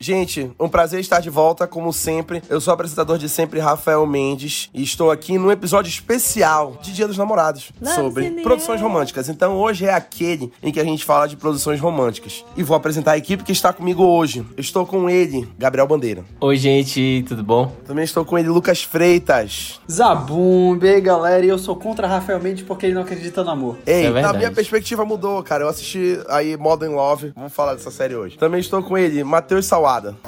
Gente, um prazer estar de volta, como sempre. Eu sou o apresentador de sempre, Rafael Mendes, e estou aqui num episódio especial de Dia dos Namorados sobre produções românticas. Então hoje é aquele em que a gente fala de produções românticas. E vou apresentar a equipe que está comigo hoje. Estou com ele, Gabriel Bandeira. Oi, gente, tudo bom? Também estou com ele, Lucas Freitas. Zabum, e aí galera, e eu sou contra Rafael Mendes porque ele não acredita no amor. Ei, é na minha perspectiva mudou, cara. Eu assisti aí Modern Love. Vamos falar dessa série hoje. Também estou com ele, Matheus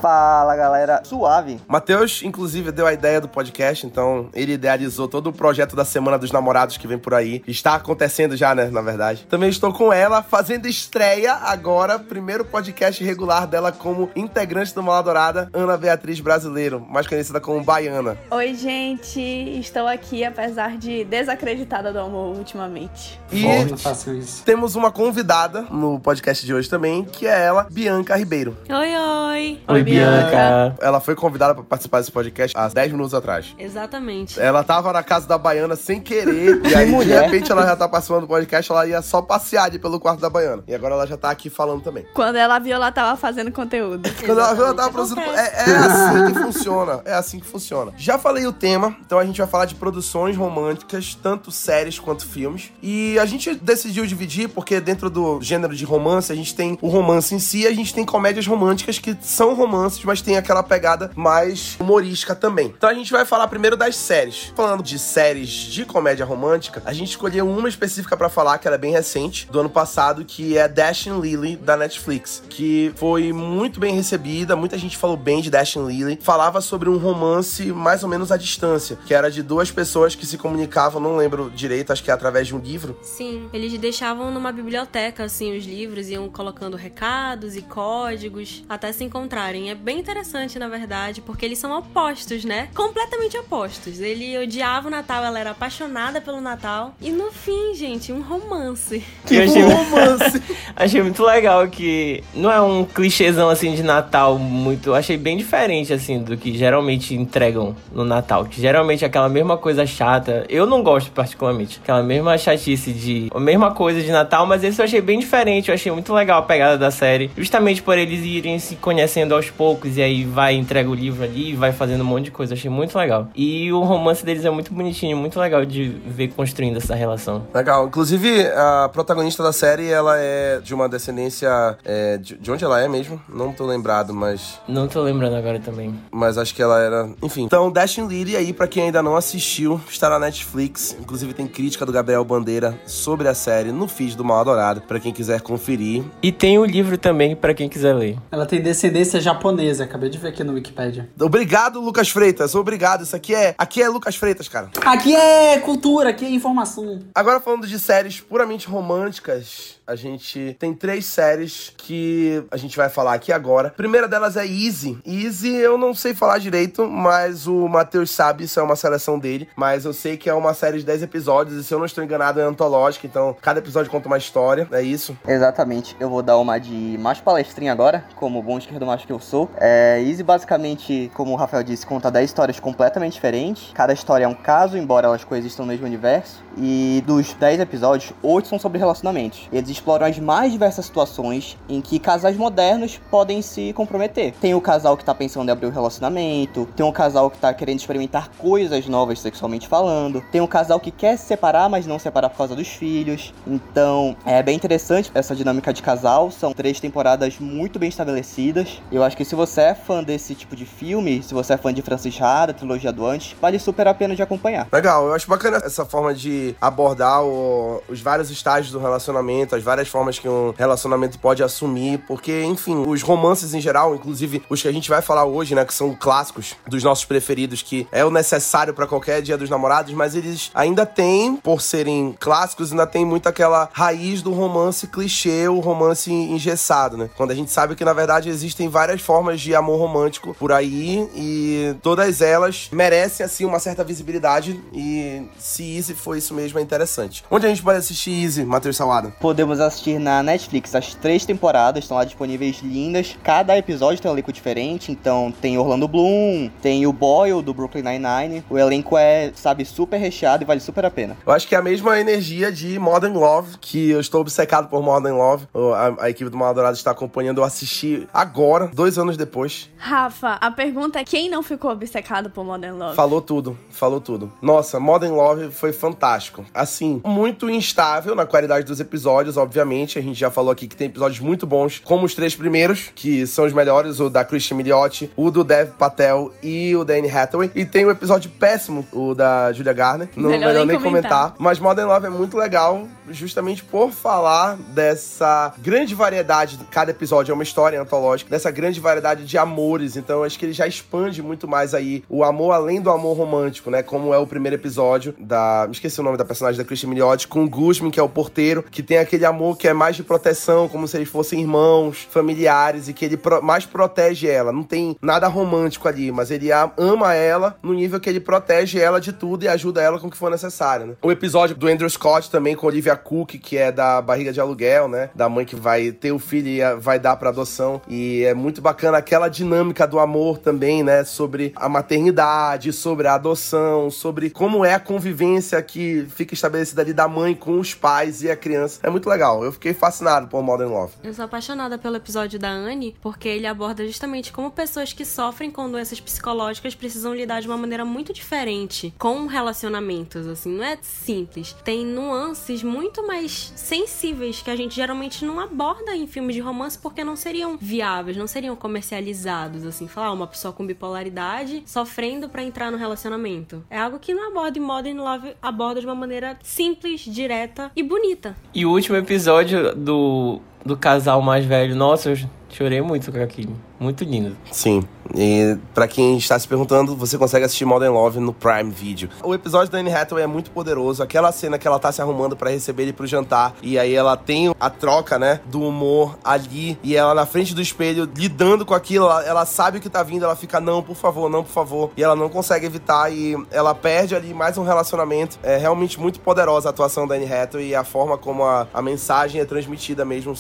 Fala galera, suave. Matheus, inclusive, deu a ideia do podcast, então ele idealizou todo o projeto da Semana dos Namorados que vem por aí. Está acontecendo já, né, na verdade. Também estou com ela, fazendo estreia agora, primeiro podcast regular dela como integrante do Mala Dourada, Ana Beatriz Brasileiro, mais conhecida como Baiana. Oi, gente. Estou aqui, apesar de desacreditada do amor ultimamente. E Não façam isso. temos uma convidada no podcast de hoje também, que é ela, Bianca Ribeiro. Oi, oi. Oi, Bianca. Ela foi convidada para participar desse podcast há 10 minutos atrás. Exatamente. Ela tava na casa da Baiana sem querer. e aí, de repente, ela já tá participando do podcast. Ela ia só passear ali pelo quarto da Baiana. E agora ela já tá aqui falando também. Quando ela viu, ela tava fazendo conteúdo. Quando ela viu, ela tava produzindo. É, é assim que funciona. É assim que funciona. Já falei o tema, então a gente vai falar de produções românticas, tanto séries quanto filmes. E a gente decidiu dividir, porque dentro do gênero de romance, a gente tem o romance em si, a gente tem comédias românticas que são romances, mas tem aquela pegada mais humorística também. Então a gente vai falar primeiro das séries. Falando de séries de comédia romântica, a gente escolheu uma específica pra falar, que ela é bem recente, do ano passado, que é Dashing Lily, da Netflix, que foi muito bem recebida, muita gente falou bem de Dashing Lily. Falava sobre um romance mais ou menos à distância, que era de duas pessoas que se comunicavam, não lembro direito, acho que é através de um livro. Sim, eles deixavam numa biblioteca, assim, os livros, iam colocando recados e códigos até se encontrarem. É bem interessante, na verdade, porque eles são opostos, né? Completamente opostos. Ele odiava o Natal, ela era apaixonada pelo Natal. E no fim, gente, um romance. Eu achei, Um romance. achei muito legal que não é um clichêzão assim de Natal muito. Achei bem diferente assim do que geralmente entregam no Natal. Que geralmente é aquela mesma coisa chata. Eu não gosto particularmente. Aquela mesma chatice de. A mesma coisa de Natal, mas esse eu achei bem diferente. Eu achei muito legal a pegada da série. Justamente por eles irem se conhecendo aos poucos. E aí vai, entrega o livro ali e vai fazendo um monte de coisa. Achei muito legal. E o romance deles é muito bonitinho, muito legal de ver construindo essa relação. Legal. Inclusive, a protagonista da série, ela é de uma descendência. é, de, de onde ela é mesmo? Não tô lembrado, mas. Não tô lembrando agora também. Mas acho que ela era. Enfim. Então, Dashing Lily aí, pra quem ainda não assistiu, está na Netflix. Inclusive, tem crítica do Gabriel Bandeira sobre a série no feed do Mal Adorado, pra quem quiser conferir. E tem o livro também pra quem quiser ler. Ela tem descendência japonesa, acabei de ver aqui no Wikipedia. Obrigado, Lucas Freitas. Obrigado. Isso aqui é. Aqui é Lucas Freitas, cara. Aqui é cultura, aqui é informação. Agora falando de séries puramente românticas, a gente tem três séries que a gente vai falar aqui agora. A primeira delas é Easy. Easy eu não sei falar direito, mas o Matheus sabe, isso é uma seleção dele. Mas eu sei que é uma série de 10 episódios e se eu não estou enganado é antológica, então cada episódio conta uma história, é isso? Exatamente, eu vou dar uma de macho palestrinha agora, como bom esquerdo macho que eu sou. É, Easy basicamente, como o Rafael disse, conta 10 histórias completamente diferentes. Cada história é um caso, embora elas coexistam no mesmo universo. E dos 10 episódios, 8 são sobre relacionamentos. Eles exploram as mais diversas situações em que casais modernos podem se comprometer. Tem o casal que tá pensando em abrir um relacionamento, tem um casal que tá querendo experimentar coisas novas sexualmente falando, tem um casal que quer se separar, mas não separar por causa dos filhos. Então, é bem interessante essa dinâmica de casal. São três temporadas muito bem estabelecidas. Eu acho que se você é fã desse tipo de filme, se você é fã de Francis Ha, trilogia do Antes, vale super a pena de acompanhar. Legal, eu acho bacana essa forma de abordar o- os vários estágios do relacionamento, as várias formas que um relacionamento pode assumir, porque, enfim, os romances em geral, inclusive os que a gente vai falar hoje, né, que são clássicos dos nossos preferidos, que é o necessário pra qualquer dia dos namorados, mas eles ainda têm, por serem clássicos, ainda tem muito aquela raiz do romance clichê, o romance engessado, né? Quando a gente sabe que, na verdade, existem várias formas de amor romântico por aí e todas elas merecem, assim, uma certa visibilidade e se Easy foi isso mesmo é interessante. Onde a gente pode assistir Easy, Matheus Salada? Podemos assistir na Netflix as três temporadas, estão lá disponíveis lindas. Cada episódio tem um elenco diferente, então tem Orlando Bloom, tem o Boyle do Brooklyn Nine-Nine. O elenco é, sabe, super recheado e vale super a pena. Eu acho que é a mesma energia de Modern Love, que eu estou obcecado por Modern Love. A, a equipe do Mal Dourado está acompanhando. Eu assisti agora, dois anos depois. Rafa, a pergunta é quem não ficou obcecado por Modern Love? Falou tudo, falou tudo. Nossa, Modern Love foi fantástico. Assim, muito instável na qualidade dos episódios, obviamente. A gente já falou aqui que tem episódios muito bons, como os três primeiros, que são os melhores, o da Christian Milioti, o do Dev Patel e o da Anne Hathaway. E tem o um episódio péssimo, o da Julia Garner. Não melhor, melhor nem comentar. comentar. Mas Modern Love é muito legal, justamente por falar dessa grande variedade, cada episódio é uma história antológica, dessa grande variedade de amores. Então, acho que ele já expande muito mais aí o amor além do amor romântico, né? Como é o primeiro episódio da. Esqueci o nome da personagem da Christian Milioti, com o Guzman, que é o porteiro, que tem aquele amor que é mais de proteção, como se eles fossem irmãos, familiares, e que ele pro... mais protege ela. Não tem nada romântico ali, mas ele ama ela no nível que ele protege ela de tudo e ajuda ela com o que for necessário, né? O episódio do Andrew Scott também com Olivia Cook, que é da barriga de aluguel, né? Da mãe que vai ter o filho e vai dar para adoção. E é muito bacana aquela dinâmica do amor também, né? Sobre a maternidade, sobre a adoção, sobre como é a convivência que fica estabelecida ali da mãe com os pais e a criança. É muito legal. Eu fiquei fascinado por Modern Love. Eu sou apaixonada pelo episódio da Anne, porque ele aborda justamente como pessoas que sofrem com doenças psicológicas precisam lidar de uma maneira muito diferente com relacionamentos, assim, não é simples. Tem nuances muito mais sensíveis que a gente geralmente não aborda em filmes de romance porque não seriam viáveis, não seriam comercializados, assim, falar ah, uma pessoa com bipolaridade sofrendo para entrar no relacionamento. É algo que não aborda e Modern Love aborda de uma maneira simples, direta e bonita. E o último episódio do, do casal mais velho, nossa, eu chorei muito com aquilo. Muito lindo. Sim. E pra quem está se perguntando, você consegue assistir Modern Love no Prime Video. O episódio da Anne Hathaway é muito poderoso. Aquela cena que ela tá se arrumando para receber ele pro jantar. E aí ela tem a troca, né, do humor ali. E ela na frente do espelho, lidando com aquilo. Ela, ela sabe o que tá vindo. Ela fica, não, por favor, não, por favor. E ela não consegue evitar. E ela perde ali mais um relacionamento. É realmente muito poderosa a atuação da Anne Hathaway. E a forma como a, a mensagem é transmitida mesmo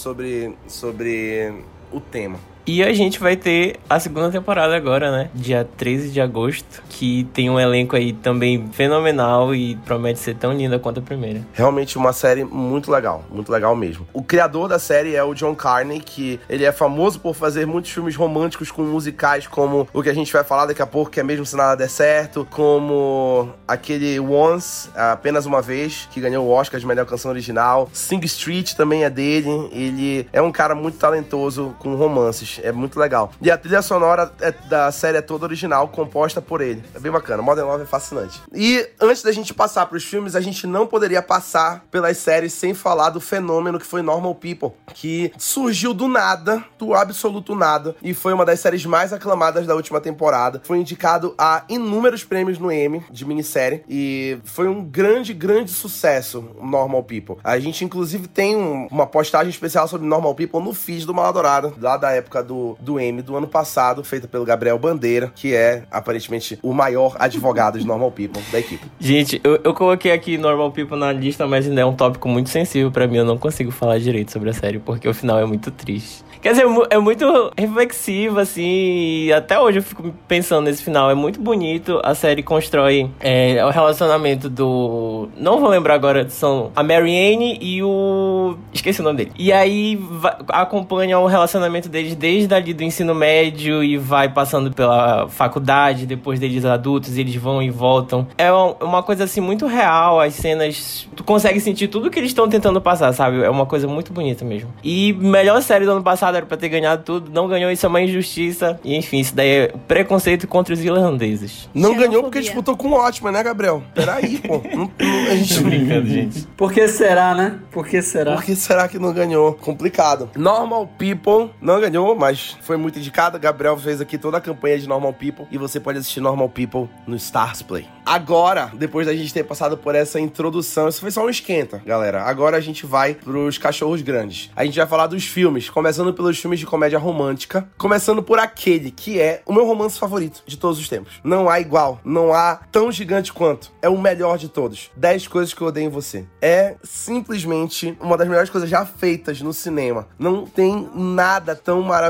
sobre o tema. E a gente vai ter a segunda temporada agora, né? Dia 13 de agosto, que tem um elenco aí também fenomenal e promete ser tão linda quanto a primeira. Realmente uma série muito legal, muito legal mesmo. O criador da série é o John Carney, que ele é famoso por fazer muitos filmes românticos com musicais, como o que a gente vai falar daqui a pouco, que é mesmo se nada der certo, como aquele Once, apenas uma vez, que ganhou o Oscar de melhor canção original. Sing Street também é dele. Ele é um cara muito talentoso com romances é muito legal. E a trilha sonora é, da série é toda original, composta por ele. É bem bacana. Modern Love é fascinante. E antes da gente passar para os filmes, a gente não poderia passar pelas séries sem falar do fenômeno que foi Normal People, que surgiu do nada, do absoluto nada, e foi uma das séries mais aclamadas da última temporada. Foi indicado a inúmeros prêmios no Emmy de minissérie e foi um grande, grande sucesso Normal People. A gente inclusive tem um, uma postagem especial sobre Normal People no feed do Maladourado, lá da época do, do M do ano passado, feita pelo Gabriel Bandeira, que é aparentemente o maior advogado de Normal People da equipe. Gente, eu, eu coloquei aqui Normal People na lista, mas ainda é um tópico muito sensível para mim. Eu não consigo falar direito sobre a série, porque o final é muito triste. Quer dizer, é muito reflexivo, assim, e até hoje eu fico pensando nesse final. É muito bonito. A série constrói é, o relacionamento do. Não vou lembrar agora, são a Marianne e o. Esqueci o nome dele. E aí acompanha o relacionamento deles desde ali do ensino médio e vai passando pela faculdade, depois deles adultos, eles vão e voltam. É uma coisa assim muito real, as cenas. Tu consegue sentir tudo que eles estão tentando passar, sabe? É uma coisa muito bonita mesmo. E melhor série do ano passado era pra ter ganhado tudo, não ganhou, isso é uma injustiça. E enfim, isso daí é preconceito contra os irlandeses. Não ganhou porque disputou com o ótimo, né, Gabriel? Peraí, pô. Não, não, a gente... Tô brincando, gente. Por que será, né? Por que será? Por que será que não ganhou? Complicado. Normal People não ganhou, mas foi muito indicada. Gabriel fez aqui toda a campanha de Normal People e você pode assistir Normal People no Stars Play. Agora, depois da gente ter passado por essa introdução, isso foi só um esquenta, galera. Agora a gente vai pros cachorros grandes. A gente vai falar dos filmes, começando pelos filmes de comédia romântica, começando por aquele que é o meu romance favorito de todos os tempos. Não há igual, não há tão gigante quanto. É o melhor de todos. 10 coisas que eu odeio em você. É simplesmente uma das melhores coisas já feitas no cinema. Não tem nada tão maravilhoso.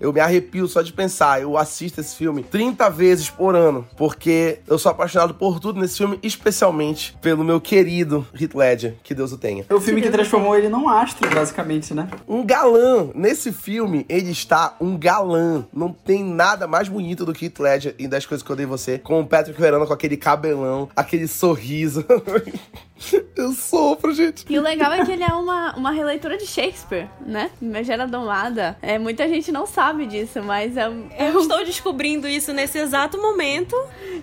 Eu me arrepio só de pensar. Eu assisto esse filme 30 vezes por ano, porque eu sou apaixonado por tudo nesse filme, especialmente pelo meu querido Heath Ledger, que Deus o tenha. É o filme que transformou ele num astro, basicamente, né? Um galã. Nesse filme, ele está um galã. Não tem nada mais bonito do que Heath Ledger em 10 Coisas Que Eu em Você, com o Patrick Verano com aquele cabelão, aquele sorriso. eu sofro, gente. E o legal é que ele é uma, uma releitura de Shakespeare, né? Megera Domada. É, muita gente não sabe disso, mas é, um- é Eu um- estou descobrindo isso nesse exato momento.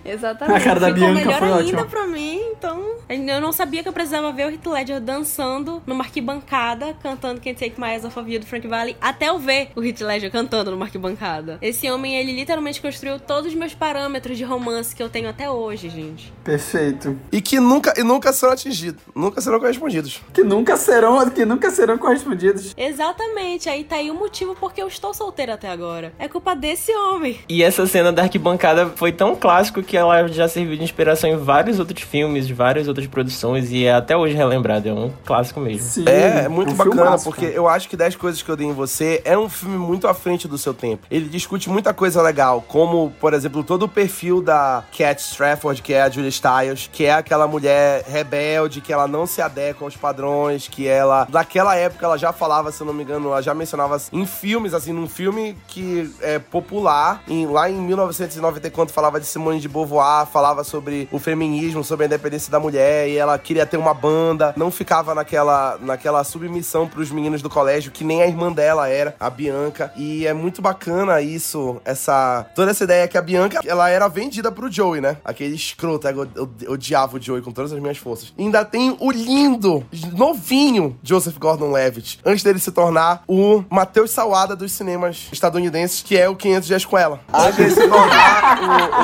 Exatamente. A cara da Ficou Bianca melhor foi ainda ótima. pra mim, então. Eu não sabia que eu precisava ver o Heath Ledger dançando numa arquibancada, cantando Can't Take My Eyes Off of You do Frank Valley, até eu ver o Heath Ledger cantando numa arquibancada. Esse homem, ele literalmente construiu todos os meus parâmetros de romance que eu tenho até hoje, gente. Perfeito. E que nunca, e nunca serão atingidos. Nunca serão correspondidos. Que nunca serão, que nunca serão correspondidos. Exatamente, aí tá aí o motivo porque eu estou solteira até agora. É culpa desse homem. E essa cena da arquibancada foi tão clássico que ela já serviu de inspiração em vários outros filmes, de várias outras produções, e é até hoje relembrado. É um clássico mesmo. Sim, É, é muito um bacana, filmaço, porque cara. eu acho que 10 Coisas Que Eu Dei em Você é um filme muito à frente do seu tempo. Ele discute muita coisa legal, como, por exemplo, todo o perfil da Cat Strafford, que é a Julia Stiles, que é aquela mulher rebelde, que ela não se adequa aos padrões, que ela, naquela época, ela já falava, se eu não me engano, ela já mencionava em filmes, assim, num filme que é popular, em- lá em 1990, quando falava de Simone de Beauvoir, falava sobre o feminismo, sobre a independência da mulher, e ela queria ter uma banda, não ficava naquela, naquela submissão pros meninos do colégio, que nem a irmã dela era, a Bianca, e é muito bacana isso, essa, toda essa ideia que a Bianca, ela era vendida pro Joey, né? Aquele escroto, eu, eu odiava o Joey com todas as minhas forças. Ainda tem o lindo, novinho Joseph Gordon-Levitt, antes dele se tornar o Matheus Salada dos cinemas estadunidenses, que é o 500 Dias com Ela. Antes dele se tornar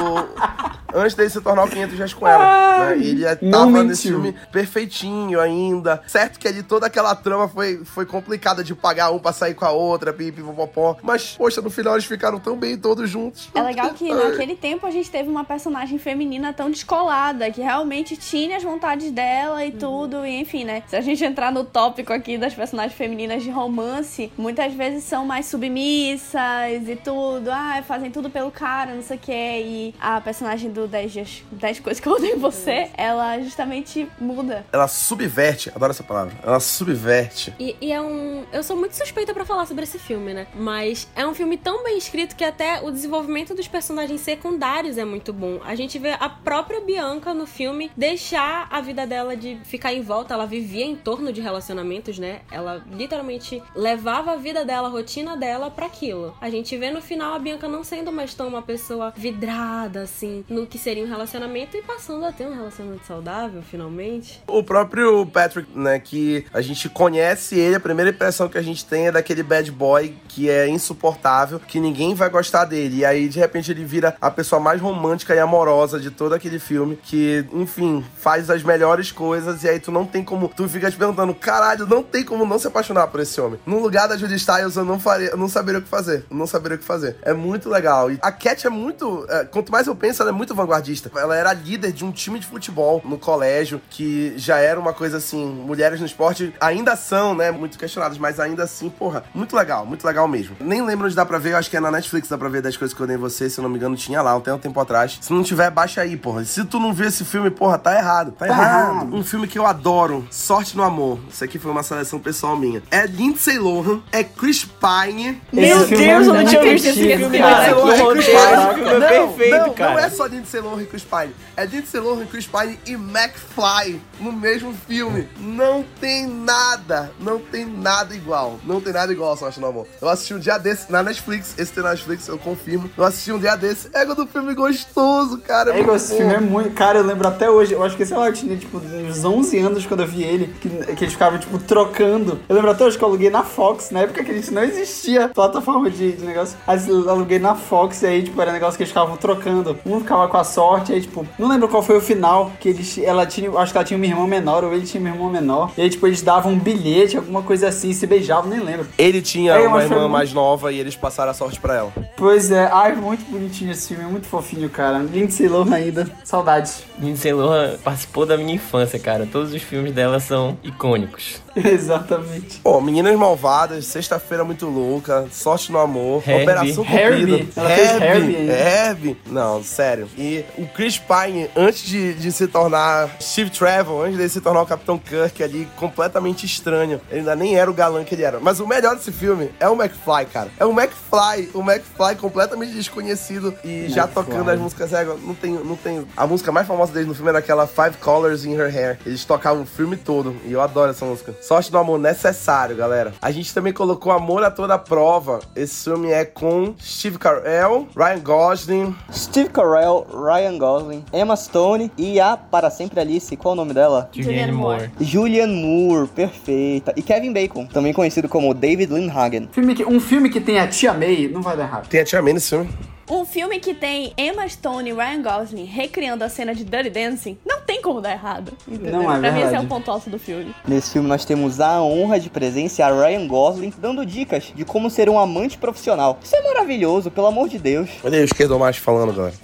o- o antes dele se tornar o 500 dias com ela. Né? Ele é- tava mentiu. nesse filme perfeitinho ainda. Certo que ali toda aquela trama foi, foi complicada de pagar um pra sair com a outra, pipi, popopó. Mas, poxa, no final eles ficaram tão bem todos juntos. É legal que naquele tempo a gente teve uma personagem feminina tão descolada, que realmente tinha as vontades dela e tudo, e enfim, né? Se a gente entrar no tópico aqui das personagens femininas de romance, muitas vezes são mais submissas e tudo, ah, fazem tudo pelo cara, não sei o quê. E a personagem do 10 dias, 10 coisas que eu odeio em você, ela justamente muda. Ela subverte, adoro essa palavra. Ela subverte. E, e é um. Eu sou muito suspeita pra falar sobre esse filme, né? Mas é um filme tão bem escrito que até o desenvolvimento dos personagens secundários é muito bom. A gente vê a própria Bianca no filme deixar a vida dela de ficar em volta. Ela vivia em torno de relacionamentos, né? Ela literalmente levava a vida dela, a rotina dela pra aquilo. A gente vê no final a Bianca não sendo mais tão uma pessoa vidrada, assim, no que seria um relacionamento e passando a ter um relacionamento saudável, finalmente. O próprio Patrick, né, que a gente conhece ele, a primeira impressão que a gente tem é daquele bad boy que é insuportável, que ninguém vai gostar dele. E aí, de repente, ele vira a pessoa mais romântica e amorosa de todo aquele filme, que, enfim, faz as melhores coisas, e aí tu não tem como. Tu fica te perguntando, caralho, não tem como não se apaixonar por esse homem. No lugar da Judy Styles, eu não faria, eu não saberia o que fazer. Eu não saberia o que fazer. É muito legal. E a Cat é muito. é, quanto mais eu penso, ela é muito vanguardista. Ela era líder de um time de futebol no colégio, que já era uma coisa assim, mulheres no esporte ainda são, né, muito questionadas, mas ainda assim, porra, muito legal, muito legal mesmo. Nem lembro onde dá pra ver, eu acho que é na Netflix, dá pra ver das coisas que eu dei em você, se eu não me engano, tinha lá, tem um tempo atrás. Se não tiver, baixa aí, porra. Se tu não viu esse filme, porra, tá errado. Tá, errado. errado. Um filme que eu adoro, Sorte no Amor. Isso aqui foi uma seleção pessoal minha. É Lindsay Lohan, é Chris Pine. Meu Deus, eu não é tinha muito visto esse filme, cara. e Chris Pine. filme é Não, perfeito, não, cara. não é só Lindsay Lindsay Lohan e Chris Pine. É Lindsay Lohan, Chris Pine e McFly no mesmo filme. Não tem nada, não tem nada igual. Não tem nada igual, Sorte no Amor. Eu assisti um dia desse na Netflix, esse tem na Netflix, eu confirmo. Eu assisti um dia desse. Ego do filme gostoso, cara. É igual esse bom. filme é muito. Cara, eu lembro até hoje. Eu acho que, sei lá, eu tinha tipo uns 11 anos quando eu vi ele. Que, que eles ficavam, tipo, trocando. Eu lembro até hoje que eu aluguei na Fox, na época que a gente não existia plataforma de, de negócio. Aí eu aluguei na Fox e aí, tipo, era negócio que eles ficavam trocando. Um ficava com a sorte, aí, tipo, não lembro qual foi o final. Que eles. Ela tinha. Acho que ela tinha uma irmã menor, ou ele tinha uma irmã menor. E aí, tipo, eles davam um bilhete, alguma coisa assim, se beijavam, nem lembro. Ele tinha É, uma irmã muito- mais nova e eles passaram a sorte pra ela. Pois é, ai, muito bonitinho esse filme, é muito fofinho, cara. Lindsay Lohan ainda, saudades. Lindsay Lohan participou da minha infância, cara. Todos os filmes dela são icônicos. Exatamente. Pô, Meninas Malvadas, Sexta-feira Muito Louca, Sorte no Amor, Herbie. Operação Herbie. Cupido. Herbie ainda. Herbie. Não, sério. E o Chris Pine, antes de, de se tornar Steve Trevor, antes de se tornar o Capitão Kirk ali, completamente estranho. Ele ainda nem era o galã que ele era. Mas o melhor desse filme é o McFly, cara. É o McFly. O McFly completamente desconhecido e já McFly. tocando as músicas. É, não tem, não tem... A música mais famosa deles no filme era aquela Five Colors in Her Hair. Eles tocavam o filme todo. E eu adoro essa música. Sorte do amor necessário, galera. A gente também colocou Amor a Toda Prova. Esse filme é com Steve Carell, Ryan Gosling, Steve Carell, Ryan Gosling, Emma Stone e a Para Sempre Alice, qual é o nome dela? Julianne Moore. Julianne Moore, perfeita. E Kevin Bacon, também conhecido como David Lindhagen. Filme que- um filme que tem a Tia May não vai dar errado. Tem a Tia May nesse filme. Um filme que tem Emma Stone e Ryan Gosling recriando a cena de Dirty Dancing, não tem como dar errado. Entendeu? Não é pra mim esse é verdade. o ponto alto do filme. Nesse filme nós temos a honra de presenciar Ryan Gosling dando dicas de como ser um amante profissional. Isso é maravilhoso, pelo amor de Deus. Olha aí o esquerdo macho falando, galera.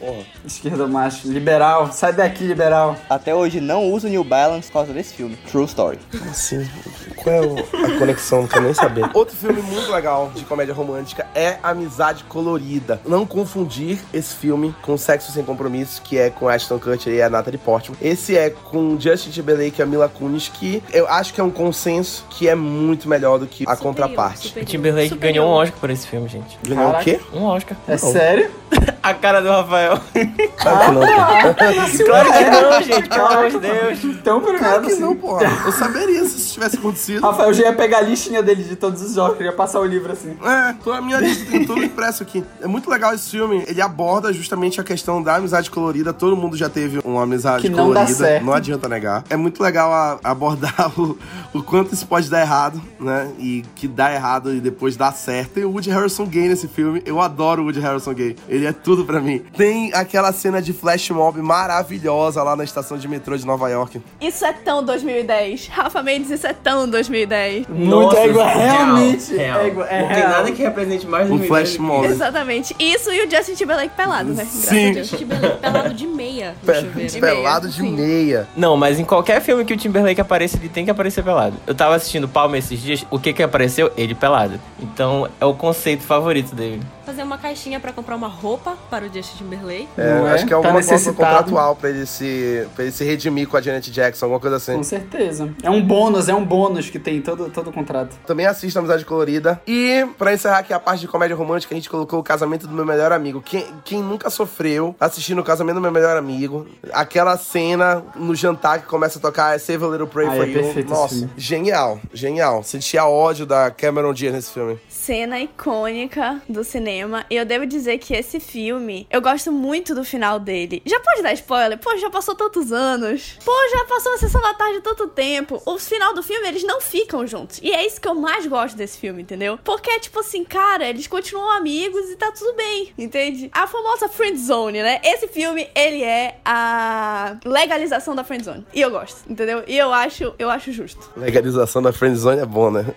Esquerda macho, liberal, sai daqui, liberal. Até hoje não uso New Balance por causa desse filme. True Story. Assim, qual é a conexão? Não quero nem saber. Outro filme muito legal de comédia romântica é Amizade Colorida. Não confundir esse filme com Sexo Sem Compromisso, que é com Ashton Kutcher e a Natalie Portman. Esse é com Justin Timberlake e a Mila Kunis, que eu acho que é um consenso que é muito melhor do que a Superior, contraparte. O superior, Timberlake superior. ganhou um Oscar por esse filme, gente. Ganhou o Caraca. quê? Um Oscar. É sério? A cara do Rafael. Claro que não, cara. claro que não, gente. Pelo amor de Deus. Então, Claro premiado que sim. não, porra. Eu saberia se isso tivesse acontecido. Rafael já ia pegar a listinha dele de todos os jogos, ia passar o livro assim. É, tô a minha lista tem tudo impresso aqui. É muito legal esse filme. Ele aborda justamente a questão da amizade colorida. Todo mundo já teve uma amizade Que não dá colorida. certo. Não adianta negar. É muito legal a- abordar o, o quanto isso pode dar errado, né? E que dá errado e depois dá certo. Tem o Woody Harrison Gay nesse filme. Eu adoro o Woody Harrison Gay. Ele é tudo pra mim. Tem aquela cena de flash mob maravilhosa lá na estação de metrô de Nova York. Isso é tão 2010. Rafa Mendes, isso é tão 2010. Muito égua, real, realmente. real. égua, é Não tem real. nada que represente mais Um 2010 flash do que mob. Exatamente. Isso e o Justin Timberlake pelado, né? Graças Sim. a Deus. Timberlake pelado de meia no Pe- chuveiro. meia, pelado de sim. Meia. Não, mas em qualquer filme que o Timberlake apareça, ele tem que aparecer pelado. Eu tava assistindo Palma esses dias, o que que apareceu? Ele pelado. Então é o conceito favorito dele. Fazer uma caixinha pra comprar uma roupa para o Justin Timberlake. É, é? acho que é Tá alguma coisa necessitado. contratual pra ele, se, pra ele se redimir com a Janet Jackson, alguma coisa assim. Com certeza. É um bônus, é um bônus que tem todo, todo o contrato. Também assista Amizade Colorida. E, pra encerrar aqui a parte de comédia romântica, a gente colocou o casamento do meu melhor amigo. Quem, quem nunca sofreu assistindo o casamento do meu melhor amigo, aquela cena no jantar que começa a tocar Save a Little Pray Ah, for é You. Nossa, genial, genial. Sentia ódio da Cameron Diaz nesse filme. Cena icônica do cinema. E eu devo dizer que esse filme, eu gosto muito do final dele. Já pode dar spoiler? Pô, já passou tantos anos. Pô, já passou a sessão da tarde tanto tempo. O final do filme, eles não ficam juntos. E é isso que eu mais gosto desse filme, entendeu? Porque é tipo assim, cara, eles continuam amigos e tá tudo bem, entende? A famosa friend zone, né? Esse filme, ele é a legalização da friend zone. E eu gosto, entendeu? E eu acho, eu acho justo. Legalização da friendzone é bom, né?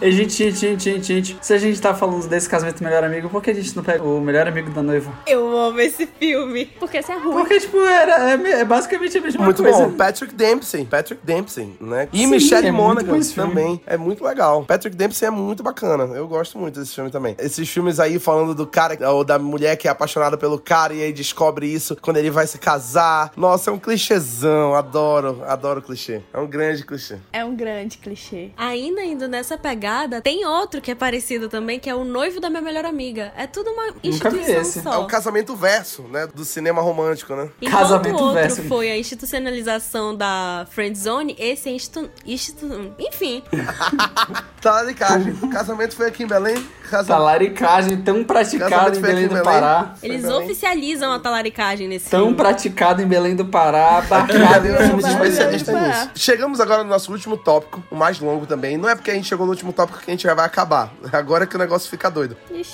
E, gente, gente, gente, gente, gente, se a gente tá falando desse casamento do melhor amigo, por que a gente não pega o melhor amigo da noiva? Eu amo esse filme. Porque esse é ruim. Porque, tipo, era, é, é basicamente a mesma Muito coisa. bom. Patrick Dempsey. Patrick Dempsey, né? E Sim, Michelle é muito Monaghan também. É muito legal. Patrick Dempsey é muito bacana. Eu gosto muito desse filme também. Esses filmes aí falando do cara ou da mulher que é apaixonada pelo cara e aí descobre isso quando ele vai se casar. Nossa, é um clichêzão. Adoro, adoro clichê. É um grande clichê. É um grande clichê. Ainda indo nessa pegada, tem outro que é parecido também, que é o noivo da minha melhor amiga. Nada. É tudo uma vi instituição esse. só. É o casamento verso, né? Do cinema romântico, né? Enquanto Casamento o outro verso. foi a institucionalização da friendzone, esse é institu... institu... Enfim, Talaricagem. casamento foi aqui em Belém. Casamento. Talaricagem tão praticada em Belém do Belém. Pará. eles Belém. oficializam a talaricagem nesse Tão praticada em Belém do Pará, abarcada em filmes nisso. Chegamos agora no nosso último tópico, o mais longo também. Não é porque a gente chegou no último tópico que a gente já vai acabar. Agora que o negócio fica doido. Ixi,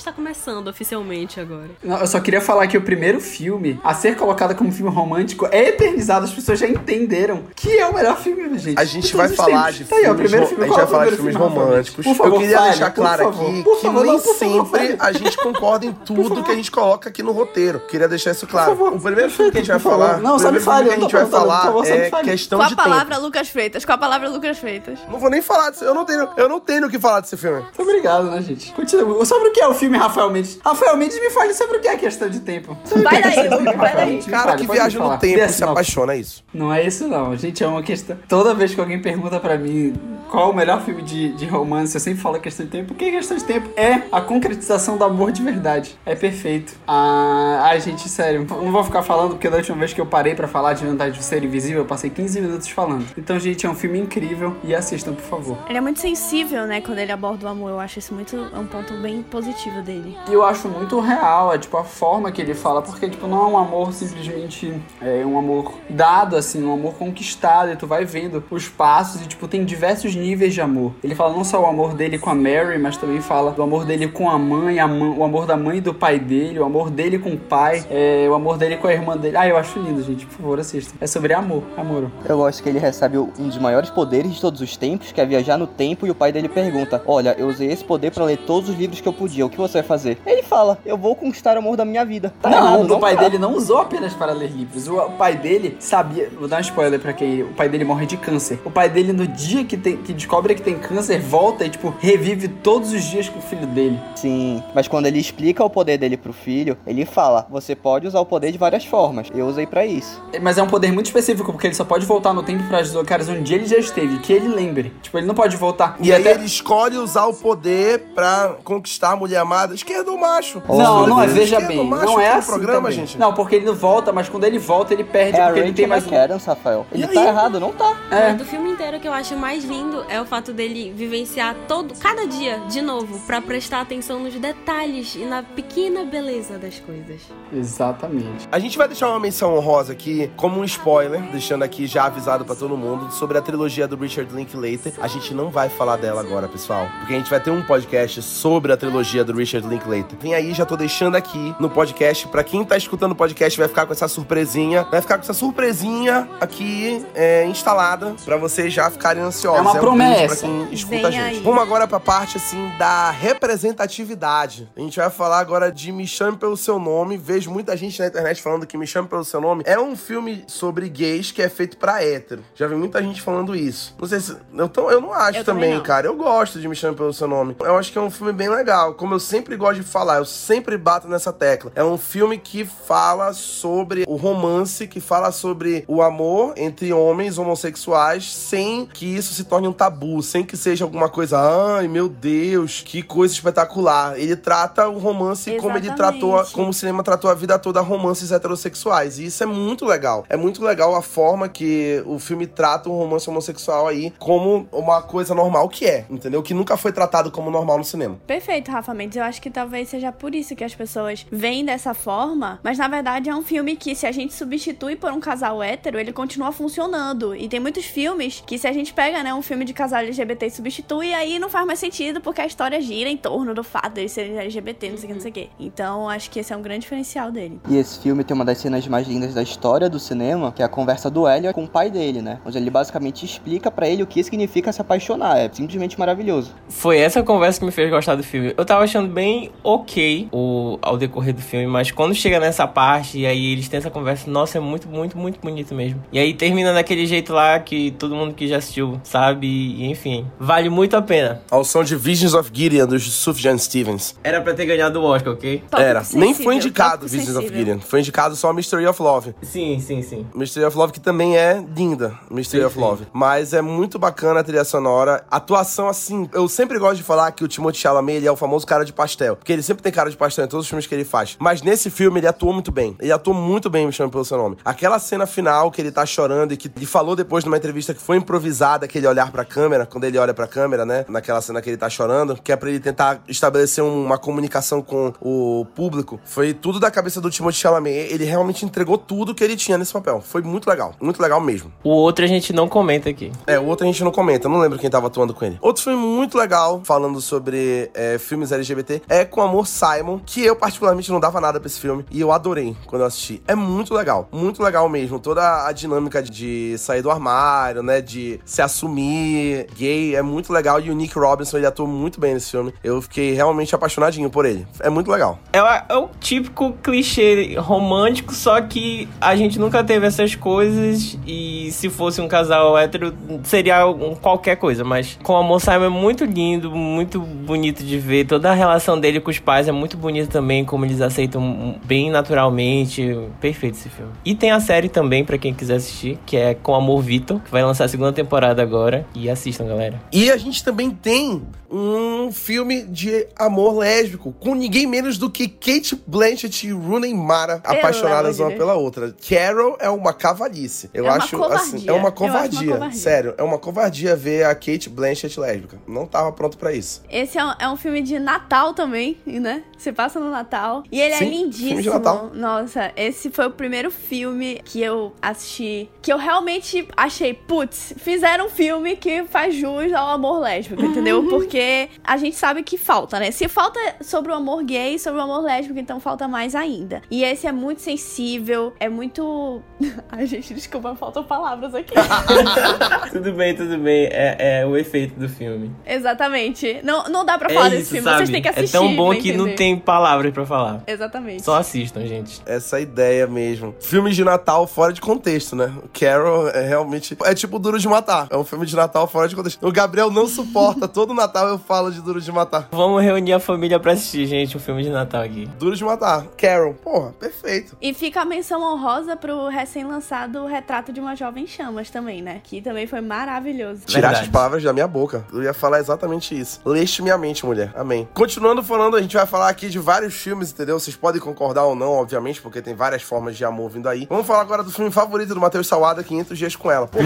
está começando oficialmente agora. Não, eu só queria falar que o primeiro filme a ser colocado como filme romântico é eternizado. As pessoas já entenderam que é o melhor filme, gente. A gente de vai falar de Tá aí, ó, o filmes, primeiro ro- filme. a gente é vai falar de primeiro filmes filme românticos. Por favor, eu queria fale, deixar claro favor, aqui que favor, nem não, favor, sempre fale. a gente concorda em tudo que a gente coloca aqui no roteiro. Queria deixar isso claro. favor, o primeiro filme que a gente vai favor. falar, Não, o só me primeiro fale, filme que a gente vai falar favor, é questão Com a de palavra. Lucas Freitas, com a palavra Lucas Freitas. Não vou nem falar disso. Eu não tenho, eu não tenho o que falar desse filme. Muito obrigado, né, gente? Continua. Sobre o que é o filme Rafael Mendes? Rafael Mendes, me fale sobre o que é a questão de tempo. Sobre o que Vai é daí, vai daí. Mendes? Cara fale, que viaja no tempo Dê a e se apaixona, é isso. Não é isso não, gente, é uma questão. Toda vez que alguém pergunta pra mim qual o melhor filme de, de romance, eu sempre falo questão de tempo, porque questão de tempo é a concretização do amor de verdade. É perfeito. Ah, ai, gente, sério, não vou ficar falando, porque da última vez que eu parei pra falar de Vantagem de Ser Invisível, eu passei 15 minutos falando. Então, gente, é um filme incrível e assistam, por favor. Ele é muito sensível, né, quando ele aborda o amor. Eu acho isso muito é um ponto bem positivo dele. E eu acho muito real, é tipo a forma que ele fala, porque tipo não é um amor simplesmente é um amor dado assim, um amor conquistado, e tu vai vendo os passos e tipo tem diversos níveis de amor. Ele fala não só o amor dele com a Mary, mas também fala do amor dele com a mãe, a mãe o amor da mãe e do pai dele, o amor dele com o pai, é, o amor dele com a irmã dele. Ah, eu acho lindo, gente, por favor, assistam. É sobre amor, amor. Eu gosto que ele recebe um dos maiores poderes de todos os tempos, que é viajar no tempo, e o pai dele pergunta: Olha, eu usei esse poder pra ler todos os livros que eu podia, o que você vai fazer? Ele fala: Eu vou conquistar o amor da minha vida. Tá não, errado, o pai tá? dele não usou apenas para ler livros. O, pai dele sabia. Vou dar um spoiler pra quem. O pai dele morre de câncer. O pai dele, no dia que, tem, que descobre que tem câncer, volta e, tipo, revive todos os dias com o filho dele. Sim, mas quando ele explica o poder dele pro filho, ele fala: Você pode usar o poder de várias formas. Eu usei pra isso. Mas é um poder muito específico, porque ele só pode voltar no tempo para os lugares onde ele já esteve, que ele lembre. Tipo, ele não pode voltar. E aí até- ele escolhe usar o poder pra conquistar a mulher amada. Esquerdo ou macho? Não, não é, veja Esquerdo ou bem, macho não é assim programa, também. gente? Não, porque ele não volta, mas quando ele volta, ele perde, É porque ele tem mais. McAdams, Rafael. Ele E tá aí? errado, não tá. É. Mas do filme inteiro que eu acho mais lindo é o fato dele vivenciar todo, cada dia, de novo, pra prestar atenção nos detalhes e na pequena beleza das coisas. Exatamente. A gente vai deixar uma menção honrosa aqui, como um spoiler, deixando aqui já avisado pra todo mundo, sobre a trilogia do Richard Linklater. A gente não vai falar dela agora, pessoal, porque a gente vai ter um podcast sobre a trilogia do Richard Linklater. Vem aí, já tô deixando aqui no podcast, pra quem tá escutando o podcast vai ficar com essa surpresinha, vai ficar com essa surpresinha aqui é, instalada, pra vocês já ficarem ansiosos. É uma um promessa. Pra quem escuta a Vem gente. aí. Vamos agora pra parte, assim, da representatividade. A gente vai falar agora de Me Chame Pelo Seu Nome. Vejo muita gente na internet falando que Me Chame Pelo Seu Nome é um filme sobre gays que é feito pra hétero. Já vi muita gente falando isso. Não sei se... Eu, tô- eu não acho Eu também, também não. cara. Eu gosto de Me Chame Pelo Seu Nome. Eu acho que é um filme bem legal. Como eu sempre gosto de falar, eu sempre bato nessa tecla. É um filme que fala sobre o romance, que fala sobre o amor entre homens homossexuais, sem que isso se torne um tabu, sem que seja alguma coisa, ai meu Deus, que coisa espetacular. Ele trata o romance como ele Exatamente. tratou, como o cinema tratou a vida toda romances heterossexuais. E isso é muito legal. É muito legal a forma que o filme trata um romance homossexual aí como uma coisa normal que é, entendeu? Que nunca foi tratado como normal no cinema. Perfeito, Rafa Mendes. Eu acho que talvez seja por isso que as pessoas veem dessa forma, mas na verdade é um filme que, se a gente substitui por um casal hétero, ele continua funcionando. E tem muitos filmes que, se a gente pega, né, um filme de casal LGBT e substitui, aí não faz mais sentido porque a história gira em torno do fato deles serem LGBT, não sei o que, não sei o que. Então acho que esse é um grande diferencial dele. E esse filme tem uma das cenas mais lindas da história do cinema, que é a conversa do Elliot com o pai dele, né? Onde ele basicamente explica pra ele o que significa se apaixonar. É simplesmente maravilhoso. Foi essa conversa que me fez gostar do filme. Eu tava achando bem ok o, ao decorrer do filme, mas quando chega nessa parte e aí eles têm essa conversa, nossa, é muito, muito, muito bonito mesmo. E aí termina daquele jeito lá que todo mundo que já assistiu sabe e, enfim, vale muito a pena. Ao som de Visions of Gideon, dos Sufjan Stevens. Era pra ter ganhado o Oscar, ok? Tópico Era. Nem sensível, foi indicado tópico Visions of sensível. Gideon. Foi indicado só Mystery of Love. Sim, sim, sim. Mystery of Love, que também é linda, Mystery Sim, of sim. Love. Mas é muito bacana a trilha sonora. Atuação, assim, eu sempre gosto de falar que o Timothée Chalamet, ele é o famoso cara de pastel. Porque ele sempre tem cara de pastel em todos os filmes que ele faz. Mas nesse filme, ele atuou muito bem. Ele atuou muito bem, me chama pelo seu nome. Aquela cena final que ele tá chorando e que ele falou depois numa entrevista que foi improvisada, aquele olhar pra câmera, quando ele olha pra câmera, né? Naquela cena que ele tá chorando, que é pra ele tentar estabelecer um- uma comunicação com o público. Foi tudo da cabeça do Timothée Chalamet. Ele realmente entregou tudo que ele tinha nesse papel. Foi muito legal. Muito legal mesmo. O outro a gente não comenta aqui. É, o outro a gente não comenta, eu não lembro quem tava atuando com ele. Outro filme muito legal, falando sobre é, filmes LGBT, é Com Amor Simon, que eu particularmente não dava nada pra esse filme, e eu adorei quando eu assisti. É muito legal, muito legal mesmo. Toda a dinâmica de sair do armário, né, de se assumir gay, é muito legal. E o Nick Robinson, ele atuou muito bem nesse filme. Eu fiquei realmente apaixonadinho por ele. É muito legal. É, o- é o típico clichê romântico, só que a gente nunca teve essas coisas e se fosse um casal hétero seria qualquer coisa, mas com a moça é muito lindo, muito bonito de ver. Toda a relação dele com os pais é muito bonita também, como eles aceitam bem naturalmente. Perfeito esse filme. E tem a série também pra quem quiser assistir, que é Com Amor Vitor, que vai lançar a segunda temporada agora e assistam, galera. E a gente também tem um filme de amor lésbico com ninguém menos do que Kate Blanchett e Rooney Mara apaixonadas uma pela outra. Carol é uma cavalice. Eu É uma acho covardia. assim, é uma acho uma covardia. covardia. Sério, é uma covardia ver a Kate Blanchett lésbica. Não tava pronto pra isso. Esse é um, é um filme de Natal também, né? Você passa no Natal. E ele Sim, é filme lindíssimo. de Natal. Nossa, esse foi o primeiro filme que eu assisti. Que eu realmente achei, putz, fizeram um filme que faz jus ao amor lésbico, entendeu? Porque a gente sabe que falta, né? Se falta sobre o amor gay, sobre o amor lésbico, então falta mais ainda. E esse é muito sensível, é muito. Ai, gente, desculpa, faltam palavras aqui. tudo bem, tudo bem. É, é o efeito do filme. Exatamente. Não, não dá pra É falar isso, desse filme, sabe? vocês têm que assistir. É tão bom que não entender. tem palavras pra falar. Exatamente. Só assistam, gente. Essa ideia mesmo. Filmes de Natal fora de contexto, né? O Carol é realmente. É tipo Duro de Matar. É um filme de Natal fora de contexto. O Gabriel não suporta. Todo Natal eu falo de Duro de Matar. Vamos reunir a família pra assistir, gente, o filme de Natal aqui. Duro de Matar. Carol. Porra, perfeito. E fica a menção honrosa pro recém-lançado Retrato de uma Jovem Chamas também, né? Que também foi maravilhoso. Tiraste Verdade. as palavras da minha boca. Eu ia falar exatamente isso. Leste minha mente, mulher. Amém. Continuando falando, a gente vai falar aqui de vários filmes, entendeu? Vocês podem concordar ou não, obviamente, porque tem várias formas de amor vindo aí. Vamos falar agora do filme favorito do Matheus Salada, 500 Dias com Ela. Pô,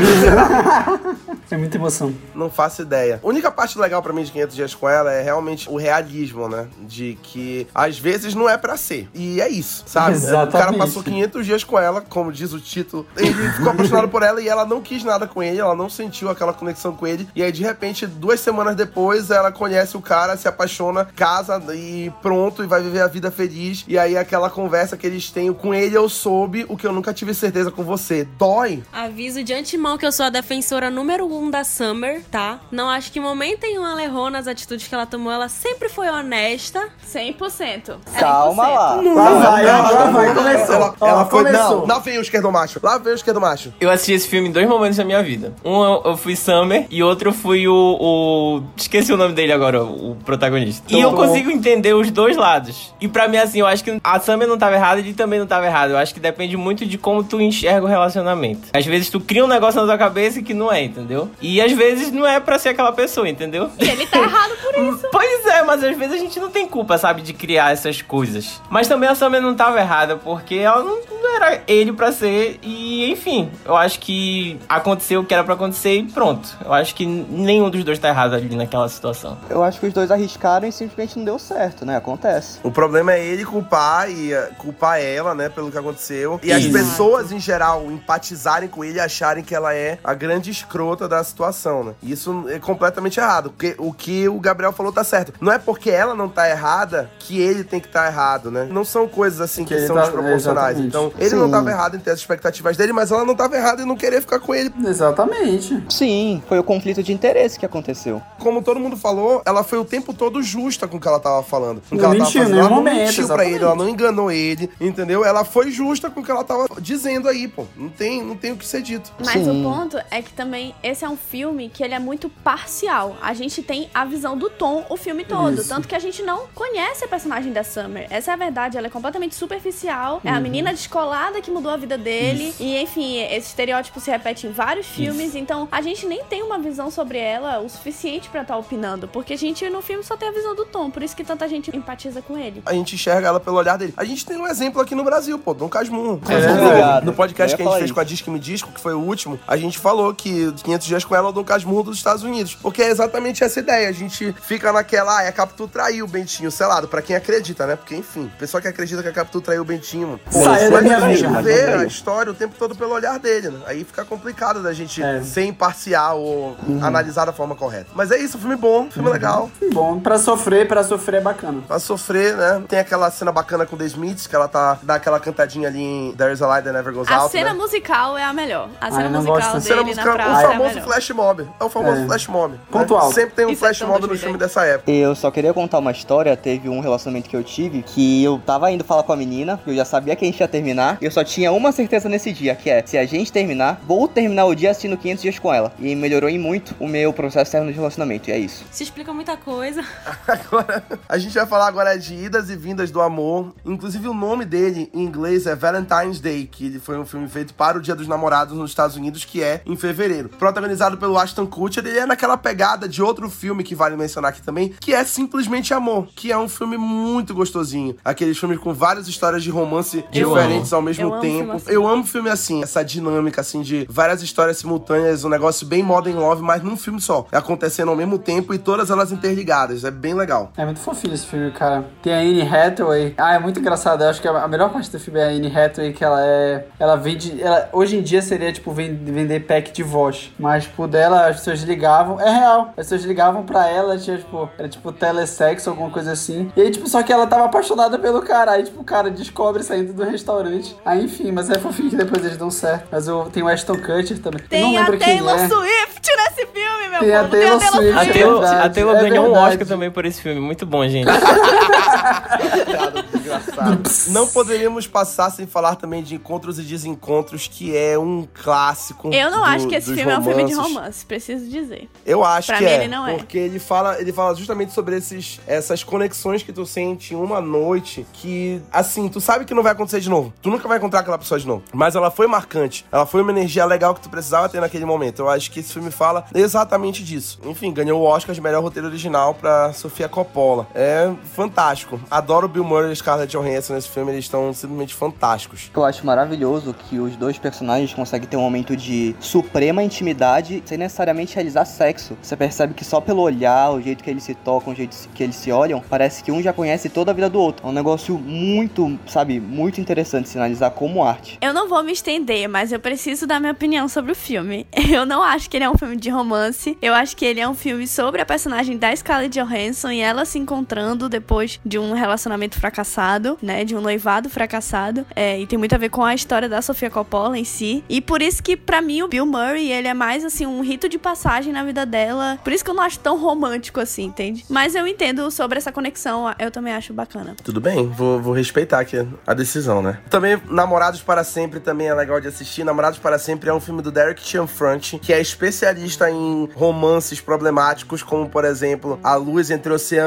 É muita emoção. não faço ideia. A única parte legal pra mim de 500 Dias com Ela é realmente o realismo, né? De que às vezes não é pra ser. E é isso, sabe? O cara Exatamente. passou 500 dias com ela, como diz o título. Ele ficou apaixonado por ela e ela não quis nada com ele, ela não sentiu aquela conexão com ele. E aí, de repente, duas semanas depois, ela conhece o cara, se apaixona, casa e pronto, e vai viver a vida feliz. E aí, aquela conversa que eles têm com ele, eu soube o que eu nunca tive certeza com você. Dói. Aviso de antemão que eu sou a defensora número um da Summer, tá? Não acho que em momento nenhum ela errou nas atitudes que ela tomou. Ela sempre foi honesta. 100%. Calma 100%. lá. Lá vai, lá vai, começou. Ela, Ó, ela foi. começou. Não, lá vem o esquerdo macho. Lá vem o esquerdo macho. Eu assisti esse filme em dois momentos da minha vida. Um eu, eu fui Summer e outro eu fui o, o- Esqueci o nome dele agora, o, protagonista. E eu Tom. Consigo entender os dois lados. E pra mim, assim, eu acho que a Summer não tava errada e ele também não tava errado. Eu acho que depende muito de como tu enxerga o relacionamento. Às vezes tu cria um negócio na tua cabeça que não é, entendeu? E às vezes não é pra ser aquela pessoa, entendeu? E ele tá errado por isso. Pois é, mas às vezes a gente não tem culpa, sabe, de criar essas coisas. Mas também a Summer não tava errada, porque ela não, não era ele pra ser. E, enfim, eu acho que aconteceu o que era pra acontecer e pronto. Eu acho que nenhum dos dois tá errado ali naquela situação. Eu acho que os dois arriscaram e simplesmente não deu certo, né? Acontece. O problema é ele culpar e eh, culpar ela, né, pelo que aconteceu. E as Isso. pessoas, em geral, empatizarem com ele e acharem que ela é a grande escrota da situação, né? Isso é completamente errado. Porque o que o Gabriel falou tá certo. Não é porque ela não tá errada que ele tem que estar errado, né? Não são coisas assim que, Que são tá- desproporcionais. exatamente. Então, Ele Sim. não tava errado em ter as expectativas dele, mas ela não tava errada em não querer ficar com ele. Exatamente. Sim, foi o conflito de interesse que aconteceu. Como todo mundo falou, ela foi o tempo todo justa com o que ela tava falando. Com o que Não ela tava mentiu em fazendo. Ela não momento, mentiu pra ele, ela não enganou ele, entendeu? Ela foi justa com o que ela tava dizendo aí, pô. Não tem, não tem o que ser dito. Mas Sim. o ponto é que também esse é um filme que ele é muito parcial. A gente tem a visão do Tom o filme todo. Isso. Tanto que a gente não conhece a personagem da Summer. Essa é a verdade, ela é completamente superficial. É a Uhum. menina descolada que mudou a vida dele. E enfim, esse estereótipo se repete em vários filmes. Então a gente nem tem uma visão sobre ela o suficiente pra estar opinando. Porque a gente no filme só tem a visão do Tom. Por isso que tanta gente empatiza com ele. A gente enxerga ela pelo olhar dele. A gente tem um exemplo aqui no Brasil, pô, Dom Casmurro. É verdade. Obrigado. No podcast que a gente fez isso. com a Disque Me Disco, que foi o último, a gente falou que 500 dias com ela é o Dom Casmurro dos Estados Unidos. Porque é exatamente essa ideia. A gente fica naquela, ah, a Capitu traiu o Bentinho, selado, pra quem acredita, né? Porque, enfim, o pessoal que acredita que a Capitu traiu o Bentinho. Saiu da minha a gente vida. vê a história o tempo todo pelo olhar dele, né? Aí fica complicado da gente É. ser imparcial ou analisar da forma correta. Mas é isso, filme bom, filme legal. Bom, pra sofrer, pra sofrer é bacana. Pra sofrer, né? Tem aquela cena bacana com The Smiths, que ela tá dá aquela cantadinha ali em There's a Light That Never Goes A Out. cena né? musical é a melhor. A cena não musical gosto dele Cena na musical, praça o é a famoso melhor. flash mob. É o famoso É. flash mob. né? Ponto alto. Sempre tem um Isso é flash tão mob no 2010. filme dessa época. Eu só queria contar uma história. Teve um relacionamento que eu tive que eu tava indo falar com a menina, eu já sabia que a gente ia terminar. E eu só tinha uma certeza nesse dia, que é: se a gente terminar, vou terminar o dia assistindo 500 dias com ela. E melhorou em muito o meu processo de relacionamento. E é isso. Se explica muita coisa. Agora, a gente vai falar agora de idas e vindas do amor. Inclusive, o nome dele em inglês é Valentine's Day, que ele foi um filme feito para o Dia dos Namorados nos Estados Unidos, que é em fevereiro. Protagonizado pelo Ashton Kutcher, ele é naquela pegada de outro filme que vale mencionar aqui também, que é Simplesmente Amor, que é um filme muito gostosinho. Aqueles filmes com várias histórias de romance Eu diferentes ao mesmo Eu amo tempo. filme assim. Eu amo filme assim, essa dinâmica assim de várias histórias simultâneas, um negócio bem modern love, mas num filme só, acontecendo ao mesmo tempo e todas elas interligadas. É bem legal. É muito fofinho esse filme, cara. Tem a Anne Hathaway. Ah, é muito engraçado. Eu acho que a melhor parte do filme é a Anne Hathaway, que ela é. Ela vende. Ela, hoje em dia seria, tipo, ven- vender pack de voz. Mas, tipo, dela, as pessoas ligavam. É real. As pessoas ligavam pra ela, tinha, tipo, era tipo telesexo, alguma coisa assim. E aí, tipo, só que ela tava apaixonada pelo cara. Aí, tipo, o cara descobre saindo do restaurante. Aí, enfim, mas é fofinho que depois eles dão certo. Mas eu, tem o Ashton Kutcher também. eu não Tem a lembro quem Taylor é. Swift nesse filme, meu Tem a povo. Taylor tem a Taylor Swift. A É Taylor, verdade, a Taylor é ganhou um. Oscar também por esse filme. Muito bom, gente. Não poderíamos passar sem falar também de Encontros e Desencontros, que é um clássico. Eu não do- acho que esse filme é um filme de romances. romance, preciso dizer. Eu acho Pra que mim, é. ele não é. Porque ele fala, ele fala justamente sobre esses, essas conexões que tu sente em uma noite que, assim, tu sabe que não vai acontecer de novo. Tu nunca vai encontrar aquela pessoa de novo. Mas ela foi marcante. Ela foi uma energia legal que tu precisava ter naquele momento. Eu acho que esse filme fala exatamente disso. Enfim, ganhou o Oscar de melhor roteiro original pra Sofia Coppola. É fantástico. Adoro o Bill Murray e Scarlett Johansson nesse filme. Eles estão simplesmente fantásticos. Eu acho maravilhoso que os dois personagens conseguem ter um momento de suprema intimidade sem necessariamente realizar sexo. Você percebe que só pelo olhar, o jeito que eles se tocam, o jeito que eles se olham, parece que um já conhece toda a vida do outro. É um negócio muito, sabe, muito interessante se analisar como arte. Eu não vou me estender, mas eu preciso dar minha opinião sobre o filme. Eu não acho que ele é um filme de romance. Eu acho que ele é um filme sobre a personagem da Scarlett Johansson e ela se encontrando depois de um relacionamento fracassado, né? De um noivado fracassado. É, e tem muito a ver com a história da Sofia Coppola em si. E por isso que, pra mim, o Bill Murray, ele é mais, assim, um rito de passagem na vida dela. Por isso que eu não acho tão romântico assim, entende? Mas eu entendo sobre essa conexão. Eu também acho bacana. Tudo bem, vou, vou respeitar aqui a decisão, né? Também, Namorados para Sempre também é legal de assistir. Namorados para Sempre é um filme do Derek Cianfrance, que é especialista em romances problemáticos, como, por exemplo, A Luz Entre Oceanos,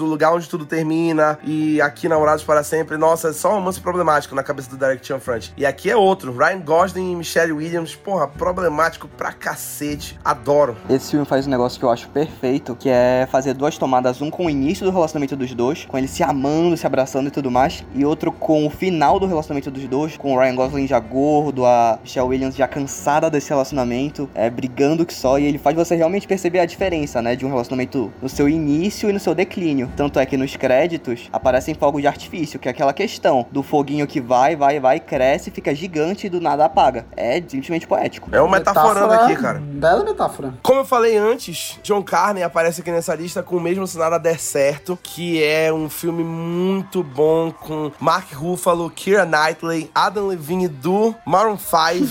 O Lugar Onde Tudo Termina, e aqui Namorados para Sempre. Nossa, é só romance problemático na cabeça do Derek Cianfrance. E aqui é outro, Ryan Gosling e Michelle Williams, porra, problemático pra cacete. Adoro. Esse filme faz um negócio que eu acho perfeito, que é fazer duas tomadas, um com o início do relacionamento dos dois, com eles se amando, se abraçando e tudo mais, e outro com o final do relacionamento dos dois, com o Ryan Gosling já gordo, a Michelle Williams já cansada desse relacionamento, é, brigando que só, e ele faz você realmente perceber a diferença, né, de um relacionamento no seu início e no seu declínio. Tanto é que nos créditos aparecem fogos de artifício, que é aquela questão do foguinho que vai, vai, vai, cresce, fica gigante e do nada apaga. É simplesmente poético. É uma metaforando aqui, cara. Bela metáfora. Como eu falei antes, John Carney aparece aqui nessa lista com o mesmo se nada der certo, que é um filme muito bom com Mark Ruffalo, Keira Knightley, Adam Levine do Maroon 5.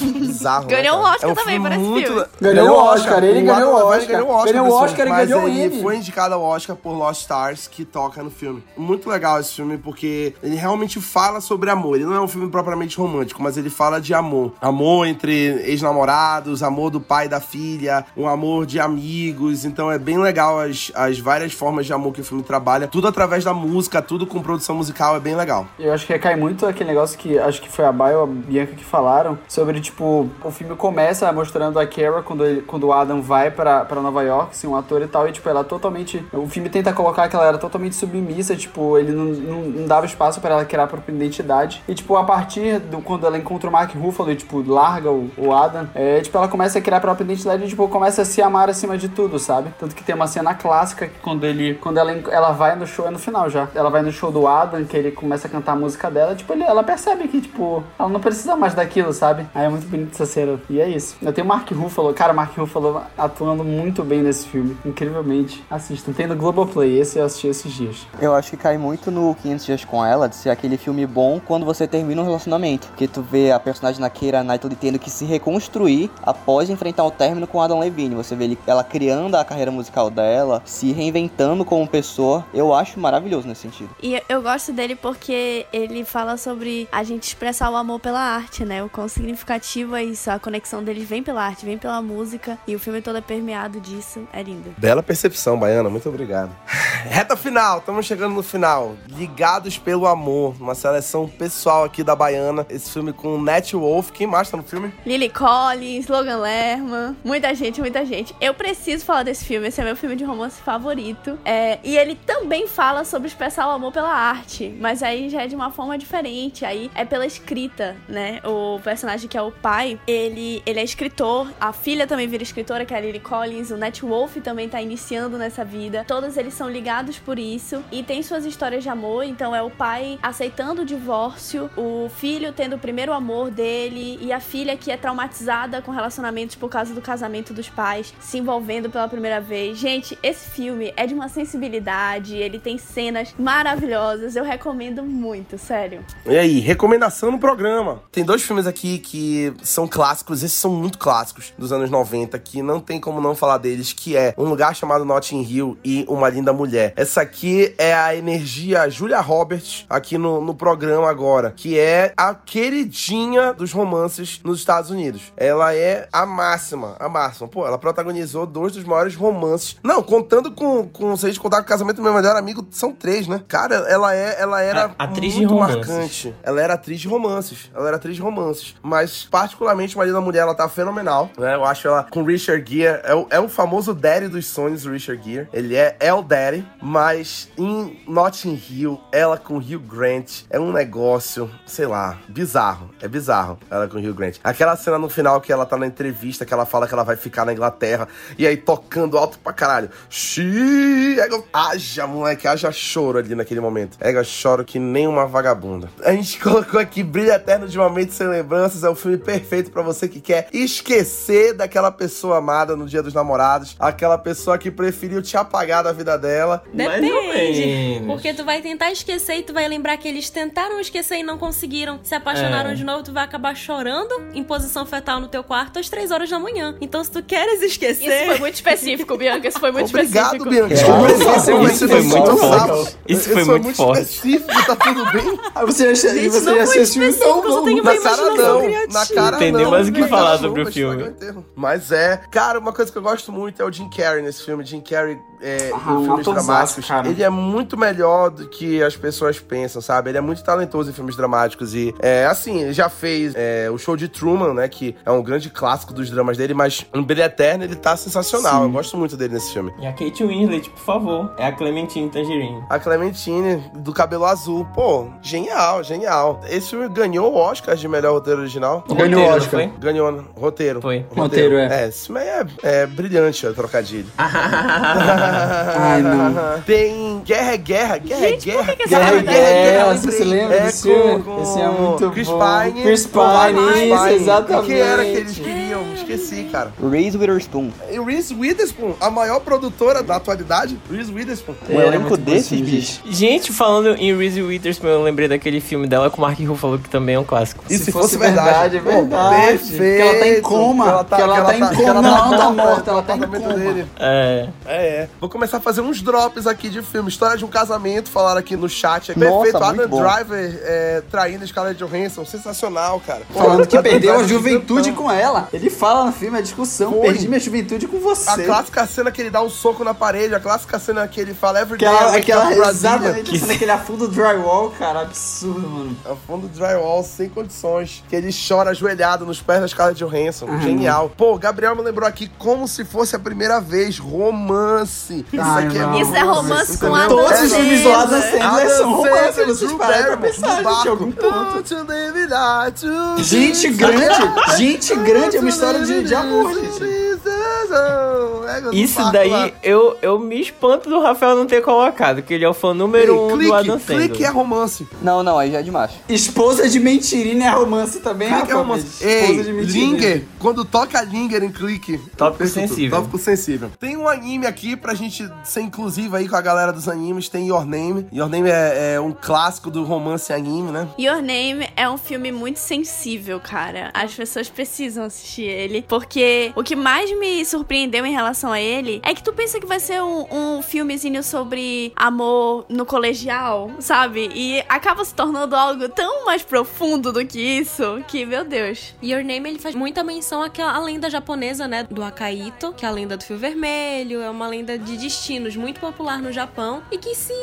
Bizarro. né, Ganhou um cara? Oscar também por esse filme. Ganhou o Oscar, ele ganhou o Oscar. ganhou o Oscar. Ganhou o Oscar e filme, ganhou o mas ele Emmy. foi indicado ao Oscar por Lost Stars, que toca no filme. Muito legal esse filme, porque ele realmente fala sobre amor. Ele não é um filme propriamente romântico, mas ele fala de amor. Amor entre ex-namorados, amor do pai e da filha, um amor de amigos. Então é bem legal as, as várias formas de amor que o filme trabalha. Tudo através da música, tudo com produção musical, é bem legal. Eu acho que recai muito aquele negócio que acho que foi a Baio a Bianca que falaram sobre, tipo, o filme começa mostrando a Kara quando, quando o Adam vai pra Nova York, assim, um ator e tal, e, tipo, ela totalmente. O filme tenta colocar que ela era totalmente submissa, tipo, ele não, não, não dava espaço pra ela criar a própria identidade. E, tipo, a partir do quando ela encontra o Mark Ruffalo e, tipo, larga o, o Adam, é, tipo, ela começa a criar a própria identidade e, tipo, começa a se amar acima de tudo, sabe? Tanto que tem uma cena clássica que quando ele. Quando ela, ela vai no show, é no final já. Ela vai no show do Adam, que ele começa a cantar a música dela, tipo, ele, ela percebe que, tipo, ela não precisa mais daquilo, sabe? Aí é muito bonito essa cena. E é isso. Eu tenho o Mark Ruffalo, cara, o Mark Ruffalo atuando muito bem nesse filme. Incrivelmente. Assistam. Tem no Globoplay, esse eu assisti esses dias. Eu acho que cai muito no 500 Dias com Ela, de ser aquele filme bom quando você termina um relacionamento. Porque tu vê a personagem na Keira Knightley tendo que se reconstruir após enfrentar o término com Adam Levine. Você vê ele- ela criando a carreira musical dela, se reinventando como pessoa. Eu acho maravilhoso nesse sentido. E eu gosto dele porque ele fala sobre a gente expressar o amor pela arte, né? O quão significativo é isso. A conexão deles vem pela arte, vem pela música. E o filme todo é permeado disso. É lindo. Bela percepção, Baiana. Muito obrigado. Reta final, estamos chegando no final. Ligados pelo Amor, uma seleção pessoal aqui da Baiana. Esse filme com Nat Wolf. Quem mais tá no filme? Lily Collins, Logan Lerman, muita gente, muita gente. Eu preciso falar desse filme, esse é meu filme de romance favorito. É, e ele também fala sobre expressar o amor pela arte, mas aí já é de uma forma diferente, aí é pela escrita, né? O personagem que é o pai, ele, ele é escritor, a filha também vira escritora, que é a Lily Collins, o Nat Wolf também tá iniciando nessa vida. Todos eles são ligados por isso e tem suas histórias de amor, então é o pai aceitando o divórcio, o filho tendo o primeiro amor dele e a filha que é traumatizada com relacionamentos por causa do casamento dos pais, se envolvendo pela primeira vez. Gente, esse filme é de uma sensibilidade, ele tem cenas maravilhosas, eu recomendo muito, sério. E aí, recomendação no programa. Tem dois filmes aqui que são clássicos, esses são muito clássicos, dos anos 90, que não tem como não falar deles, que é Um Lugar Chamado Notting Hill e Uma Linda Mulher. Essa aqui é a energia Julia Roberts aqui no, no programa agora, que é a queridinha dos romances nos Estados Unidos. Ela é a máxima, a máxima. Pô, ela protagonizou dois dos maiores romances. Não, contando com, com se a gente contar com o casamento do meu melhor amigo, são três, né? Cara, ela é, ela era A- atriz de muito romances. marcante. Ela era atriz de romances. Ela era atriz de romances. Mas, particularmente, Maria da Mulher, ela tá fenomenal. Né? Eu acho ela com Richard Gere. É o, é o famoso daddy dos sonhos, o Richard Gere. Ele é El Daddy. Mas em Notting Hill, ela com Hugh Grant é um negócio, sei lá, bizarro. É bizarro ela com Hugh Grant. Aquela cena no final que ela tá na entrevista, que ela fala que ela vai ficar na Inglaterra. E aí tocando alto pra caralho. Xiii! Ega- Haja, moleque, haja choro ali naquele momento. Ega, choro que nem uma vagabunda. A gente colocou aqui Brilho Eterno de uma Mente Sem Lembranças. É o filme perfeito pra você que quer esquecer daquela pessoa amada no dia dos namorados. Aquela pessoa que preferiu te apagar da vida dela. Mais ou Depende. menos. Porque tu vai tentar esquecer e tu vai lembrar que eles tentaram esquecer e não conseguiram. Se apaixonaram É. de novo, tu vai acabar chorando em posição fetal no teu quarto às três horas da manhã. Então, se tu queres esquecer. Isso foi muito específico, Bianca, isso foi muito Obrigado, específico. Bianca. É. Isso foi muito forte. Isso foi muito forte. específico, tá tudo bem? Ah, você já, Gente, você não já foi filme? específico, Não, tem não. uma Na cara imaginação não, criativa. na cara Tem nem não. mais o que falar sobre o filme. Mas é, cara, uma coisa que eu gosto muito é o Jim Carrey nesse filme. Jim Carrey é, Ah, em filmes dramáticos, cara. ele é muito melhor do que as pessoas pensam, sabe? Ele é muito talentoso em filmes dramáticos e, é, assim, ele já fez é, o show de Truman, né? Que é um grande clássico dos dramas dele, mas no Brilho Eterno ele tá sensacional. Eu gosto muito dele nesse filme. E a Kate Winslet, por favor. É a Clementine Tangerine. A Clementine, do cabelo azul. Pô, genial, genial. Esse filme ganhou o Oscar de melhor roteiro original. Ganhou o Roteiro, Oscar. foi? Ganhou, né? roteiro. Foi. Roteiro, é. É, esse filme aí é, é brilhante, o trocadilho. Ai, não. Tem Guerra é Guerra, Guerra é Guerra. que que Guerra é Guerra é você se lembra é desse filme? Esse é muito Chris bom. Pine. Chris Pine, isso, Pine. exatamente. O que era que eles queriam? Esqueci, cara. Reese Witherspoon. E Reese Witherspoon, a maior produtora da atualidade, Reese Witherspoon. Um Era elenco muito bom desses, esse bicho. Gente, falando em Reese Witherspoon, eu lembrei daquele filme dela com o Mark Ruffalo, que também é um clássico. E Se fosse verdade, é verdade. Pô, Que ela tá em coma, Que ela tá, que ela tá em que coma. ela Não, ela tá morta ela tá em coma. dele. É. É, é. Vou começar a fazer uns drops aqui de filme. História de um casamento, falaram aqui no chat. É Nossa, perfeito. Adam bom. Driver é, traindo Scarlett Johansson. Sensacional, cara. Pô, Falando que perdeu a juventude com ela. Ele fala no filme, a discussão, Foi. perdi minha juventude com você. A clássica cena que ele dá um soco na parede, a clássica cena que ele fala Every day I Aquela, wake aquela up Brasília. exatamente a cena que ele afunda o drywall, cara, absurdo, mano. A fundo do drywall, sem condições. Que ele chora ajoelhado nos pés da Scarlett Johansson. Genial. Pô, Gabriel me lembrou aqui como se fosse a primeira vez. Romance. Isso Ai, aqui é não. Isso é romance com? Adam Todos os filmes do Adam Sandler. São romance, vocês pararam pra pensar, gente, algum ponto. Gente grande, gente grande, é uma história de, de amor, gente. É, Isso daí, lá. eu, eu me espanto do Rafael não ter colocado, que ele é o fã número Ei, um clique, do Adam Sandler. clique é romance. Não, não, aí já é demais. Esposa de mentirina é romance também, Clique é rapaz. romance. Esposa Ei, de mentirina. Linger, quando toca Linger em clique. Tópico sensível. Tópico sensível. Tem um anime aqui pra gente ser inclusivo aí com a galera dos animes. Tem Your Name. Your Name é, é um clássico do romance anime, né? Your Name é um filme muito sensível, cara. As pessoas precisam assistir ele. Porque o que mais me surpreendeu em relação a ele é que tu pensa que vai ser um, um filmezinho sobre amor no colegial, sabe? E acaba se tornando algo tão mais profundo do que isso que, meu Deus. Your Name ele faz muita menção àquela lenda japonesa, né, do Akaito, que é a lenda do fio vermelho, é uma lenda de destinos muito popular no Japão e que se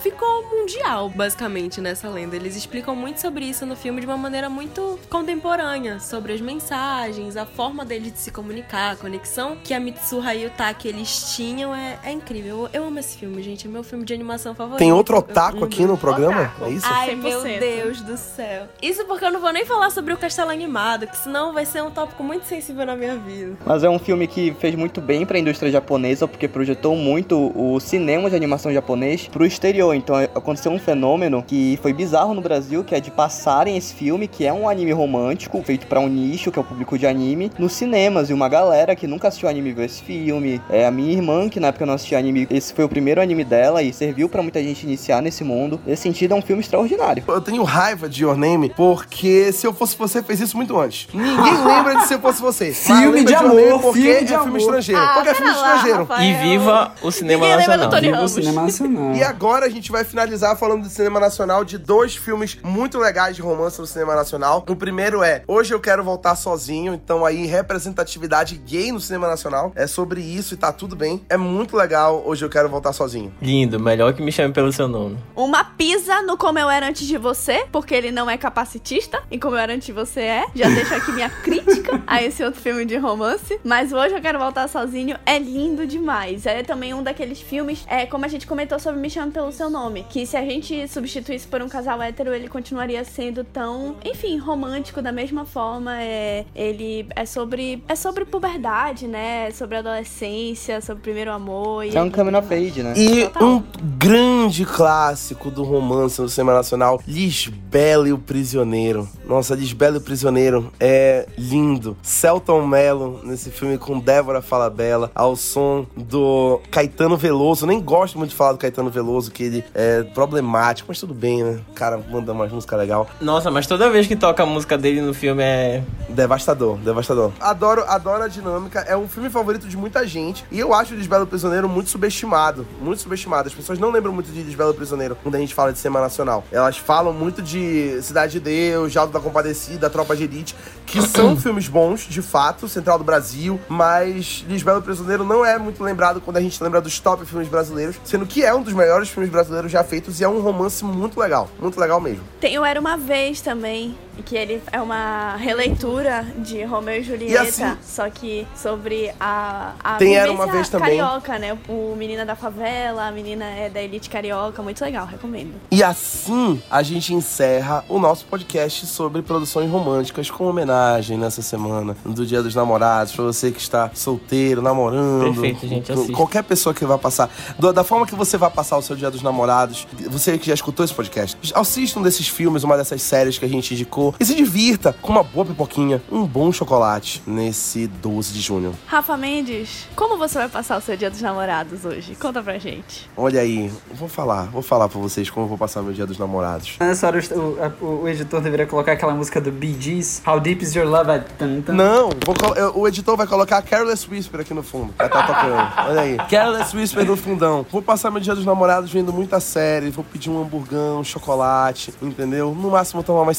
ficou mundial, basicamente, nessa lenda. Eles explicam muito sobre isso no filme de uma maneira muito contemporânea, sobre as mensagens, a forma deles de se comunicar, a conexão que a Mitsuha e o Taki eles tinham é, é incrível. Eu, eu amo esse filme, gente, é meu filme de animação favorito. Tem outro otaku eu- aqui no programa? Otaku. É isso? Ai, 100%. meu Deus do céu. Isso porque eu não vou nem falar sobre o castelo animado, que senão vai ser um tópico muito sensível na minha vida. Mas é um filme que fez muito bem pra indústria japonesa, porque projetou muito o cinema de animação japonês pro exterior. Então é, aconteceu um fenômeno que foi bizarro no Brasil, que é de passarem esse filme, que é um anime romântico, feito pra um nicho, que é o público de anime, nos cinemas. E uma galera que nunca assistiu anime viu esse filme. É a minha irmã, que na época não assistia anime, esse foi o primeiro anime dela e serviu pra muita gente iniciar nesse mundo. Nesse sentido, é um filme extraordinário. Eu tenho raiva de Your Name, porque se eu fosse você, fez isso muito antes. Ninguém lembra de se eu fosse você. Filme de amor, Name porque filme é de filme amor. estrangeiro. Ah, porque é filme lá, estrangeiro. Rafael. E viva o cinema Ninguém lembra do nacional. Tony Viva o cinema nacional. E agora a gente vai finalizar falando do cinema nacional de dois filmes muito legais de romance no cinema nacional. O primeiro é Hoje Eu Quero Voltar Sozinho, então aí representatividade gay no cinema nacional. É sobre isso e tá tudo bem. É muito legal Hoje Eu Quero Voltar Sozinho. Lindo, melhor que me chame pelo seu nome. Uma pisa no Como Eu Era Antes de Você, porque ele não é capacitista, e Como Eu Era Antes de Você é. Já deixo aqui minha crítica a esse outro filme de romance. Mas hoje eu quero voltar sozinho. É lindo demais. É também um daqueles filmes, é como a gente comentou sobre Me Chame Pelo Seu Nome, que se a gente substituísse por um casal hétero, ele continuaria sendo tão, enfim, romântico da mesma forma. É, ele é sobre é sobre puberdade, né? É sobre adolescência, sobre primeiro amor. E É um coming of age, né? E Total. um grande clássico do romance no cinema nacional, Lisbela e o Prisioneiro. Nossa, Lisbela e o Prisioneiro é lindo. Celton Mello nesse filme com Débora Falabella, ao som do Caetano Veloso. Eu nem gosto muito de falar do Caetano Veloso, que ele é problemático, mas tudo bem, né? O cara manda umas músicas legal. Nossa, mas toda vez que toca a música dele no filme é. Devastador, devastador. Adoro, adoro a dinâmica. É um filme favorito de muita gente. E eu acho o Lisbelo Prisioneiro muito subestimado. Muito subestimado. As pessoas não lembram muito de Lisbelo Prisioneiro quando a gente fala de Cinema Nacional. Elas falam muito de Cidade de Deus, Jaldo da Compadecida, Tropa de Elite, que são filmes bons, de fato, Central do Brasil, mas Lisbelo Prisioneiro não é muito lembrado quando a gente lembra dos top filmes brasileiros, sendo que é um dos melhores filmes brasileiros já feitos e é um romance muito legal. Muito legal mesmo. Tem o Era Uma Vez também, que ele é uma releitura de Romeu e Julieta, assim- só que sobre a, a Tem Era Uma Vez também. carioca, né? O menina da favela, a menina é da elite carioca, muito legal, recomendo. E assim a gente encerra o nosso podcast sobre produções românticas com homenagem nessa semana do Dia dos Namorados, pra você que está solteiro, namorando. Perfeito, gente, assiste. Qualquer pessoa que vai passar, da forma que você vai passar o seu Dia dos Namorados, você que já escutou esse podcast, assista um desses filmes, uma dessas séries que a gente indicou e se divirta com uma boa pipoquinha, um bom chocolate nesse 12 de junho. Rafa Mendes, como você vai passar o seu dia dos namorados hoje? Conta pra gente. Olha aí, vou falar, vou falar pra vocês como eu vou passar meu Dia dos Namorados. Nessa hora o, a- o- o editor deveria colocar aquela música do Bee Gees, How Deep Is Your Love? Tan. Não, vou o editor vai colocar Careless Whisper aqui no fundo. Vai estar tocando. Olha aí. Careless Whisper no fundão. Vou passar meu dia dos namorados vendo muita série. Vou pedir um hamburgão, um chocolate, entendeu? No máximo tomar umas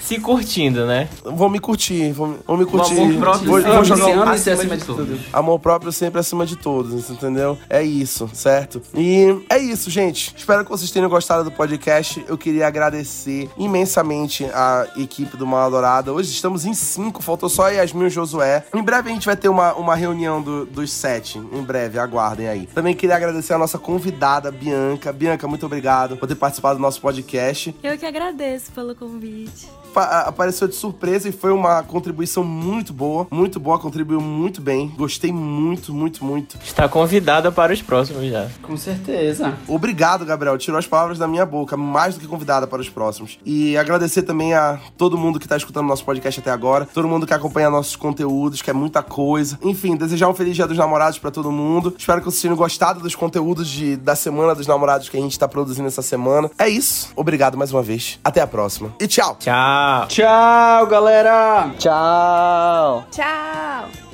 Se curtindo, né? Vou me curtir, vou, me- vou me curtir. amor próprio vou, sempre. vou jogar um Ame-se acima de tudo. Amor próprio sempre acima de todos, entendeu? É isso, certo? E é isso, gente. Espero que vocês tenham gostado do podcast. Eu queria agradecer imensamente a equipe do Mal Dourada. Hoje estamos em cinco, faltou só Yasmin e o Josué. Em breve a gente vai ter uma, uma reunião do- dos sete. Em breve, aguardem aí. Também queria agradecer a nossa convidada, Bianca. Bianca, muito obrigado por ter participado do nosso podcast Eu que agradeço pelo convite. Apareceu de surpresa e foi uma contribuição muito boa, muito boa, contribuiu muito bem. Gostei muito, muito, muito. Está convidada para os próximos já. Com certeza. Obrigado, Gabriel. Tirou as palavras da minha boca, mais do que convidada para os próximos. E agradecer também a todo mundo que tá escutando nosso podcast até agora, todo mundo que acompanha nossos conteúdos, que é muita coisa. Enfim, desejar um feliz Dia dos Namorados para todo mundo. Espero que vocês tenham gostado dos conteúdos de, da Semana dos Namorados que a gente tá produzindo essa semana. É isso. Obrigado mais uma vez. Até a próxima. E tchau. Tchau! Tchau, galera! Tchau! Tchau!